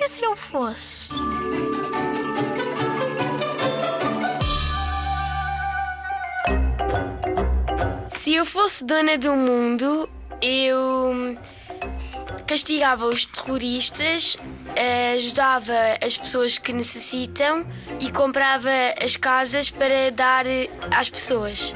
E se eu fosse? Se eu fosse dona do mundo, eu castigava os terroristas, ajudava as pessoas que necessitam e comprava as casas para dar às pessoas.